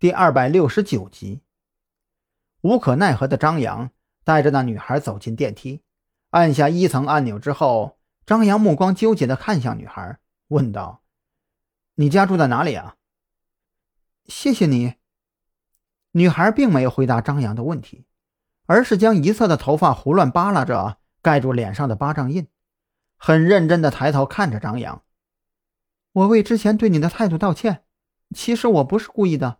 第二百六十九集。无可奈何的张扬带着那女孩走进电梯，按下一层按钮之后，张扬目光纠结地看向女孩，问道：“你家住在哪里啊？”谢谢你。女孩并没有回答张扬的问题，而是将一侧的头发胡乱扒拉着，盖住脸上的巴掌印，很认真地抬头看着张扬。我为之前对你的态度道歉，其实我不是故意的。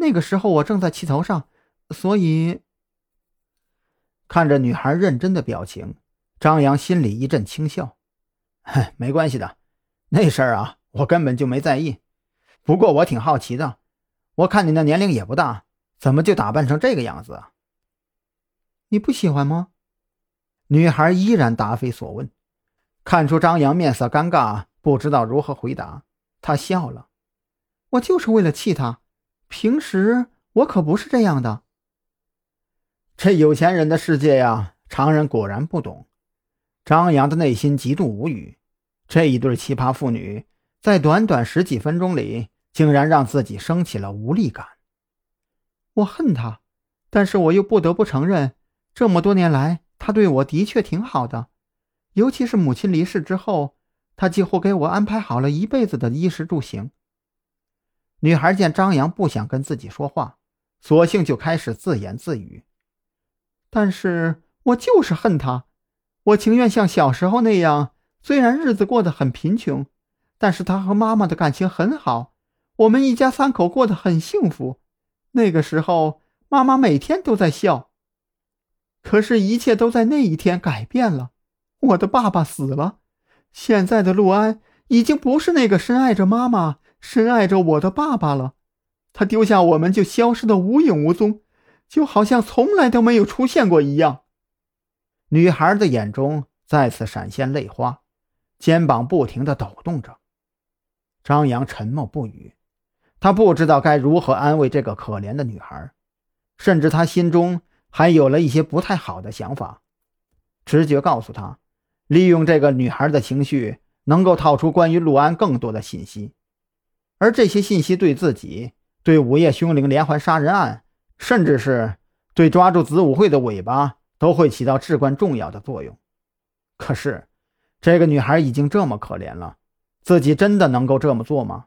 那个时候我正在气头上，所以……看着女孩认真的表情，张扬心里一阵轻笑。“没关系的，那事儿啊，我根本就没在意。不过我挺好奇的，我看你那年龄也不大，怎么就打扮成这个样子啊？你不喜欢吗？”女孩依然答非所问，看出张扬面色尴尬。不知道如何回答，她笑了。我就是为了气他，平时我可不是这样的。这有钱人的世界呀，常人果然不懂。张扬的内心极度无语，这一对奇葩妇女在短短十几分钟里，竟然让自己升起了无力感。我恨他，但是我又不得不承认，这么多年来，他对我的确挺好的，尤其是母亲离世之后。他几乎给我安排好了一辈子的衣食住行。女孩见张扬不想跟自己说话，索性就开始自言自语：“但是我就是恨他，我情愿像小时候那样，虽然日子过得很贫穷，但是他和妈妈的感情很好，我们一家三口过得很幸福。那个时候，妈妈每天都在笑。可是，一切都在那一天改变了。我的爸爸死了。”现在的陆安已经不是那个深爱着妈妈、深爱着我的爸爸了，他丢下我们就消失的无影无踪，就好像从来都没有出现过一样。女孩的眼中再次闪现泪花，肩膀不停的抖动着。张扬沉默不语，他不知道该如何安慰这个可怜的女孩，甚至他心中还有了一些不太好的想法，直觉告诉他。利用这个女孩的情绪，能够套出关于陆安更多的信息，而这些信息对自己、对午夜凶铃连环杀人案，甚至是对抓住子午会的尾巴，都会起到至关重要的作用。可是，这个女孩已经这么可怜了，自己真的能够这么做吗？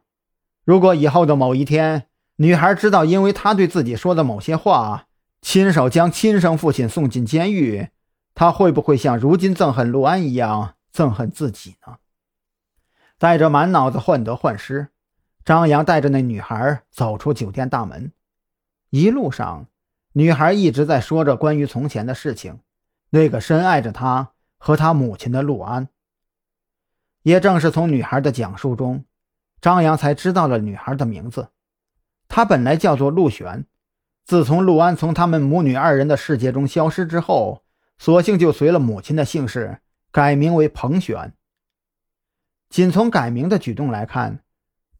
如果以后的某一天，女孩知道因为她对自己说的某些话，亲手将亲生父亲送进监狱，她会不会像如今憎恨陆安一样憎恨自己呢？带着满脑子患得患失，张扬带着那女孩走出酒店大门。一路上，女孩一直在说着关于从前的事情，那个深爱着她和她母亲的陆安。也正是从女孩的讲述中，张扬才知道了女孩的名字。她本来叫做陆璇，自从陆安从他们母女二人的世界中消失之后。索性就随了母亲的姓氏，改名为彭璇。仅从改名的举动来看，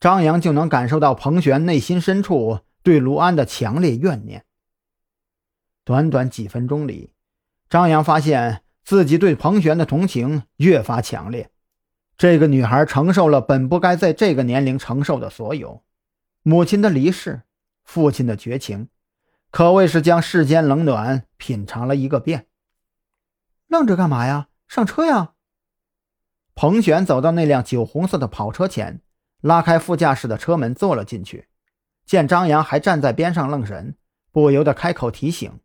张扬就能感受到彭璇内心深处对卢安的强烈怨念。短短几分钟里，张扬发现自己对彭璇的同情越发强烈。这个女孩承受了本不该在这个年龄承受的所有：母亲的离世，父亲的绝情，可谓是将世间冷暖品尝了一个遍。愣着干嘛呀？上车呀！彭璇走到那辆酒红色的跑车前，拉开副驾驶的车门坐了进去。见张扬还站在边上愣神，不由得开口提醒：“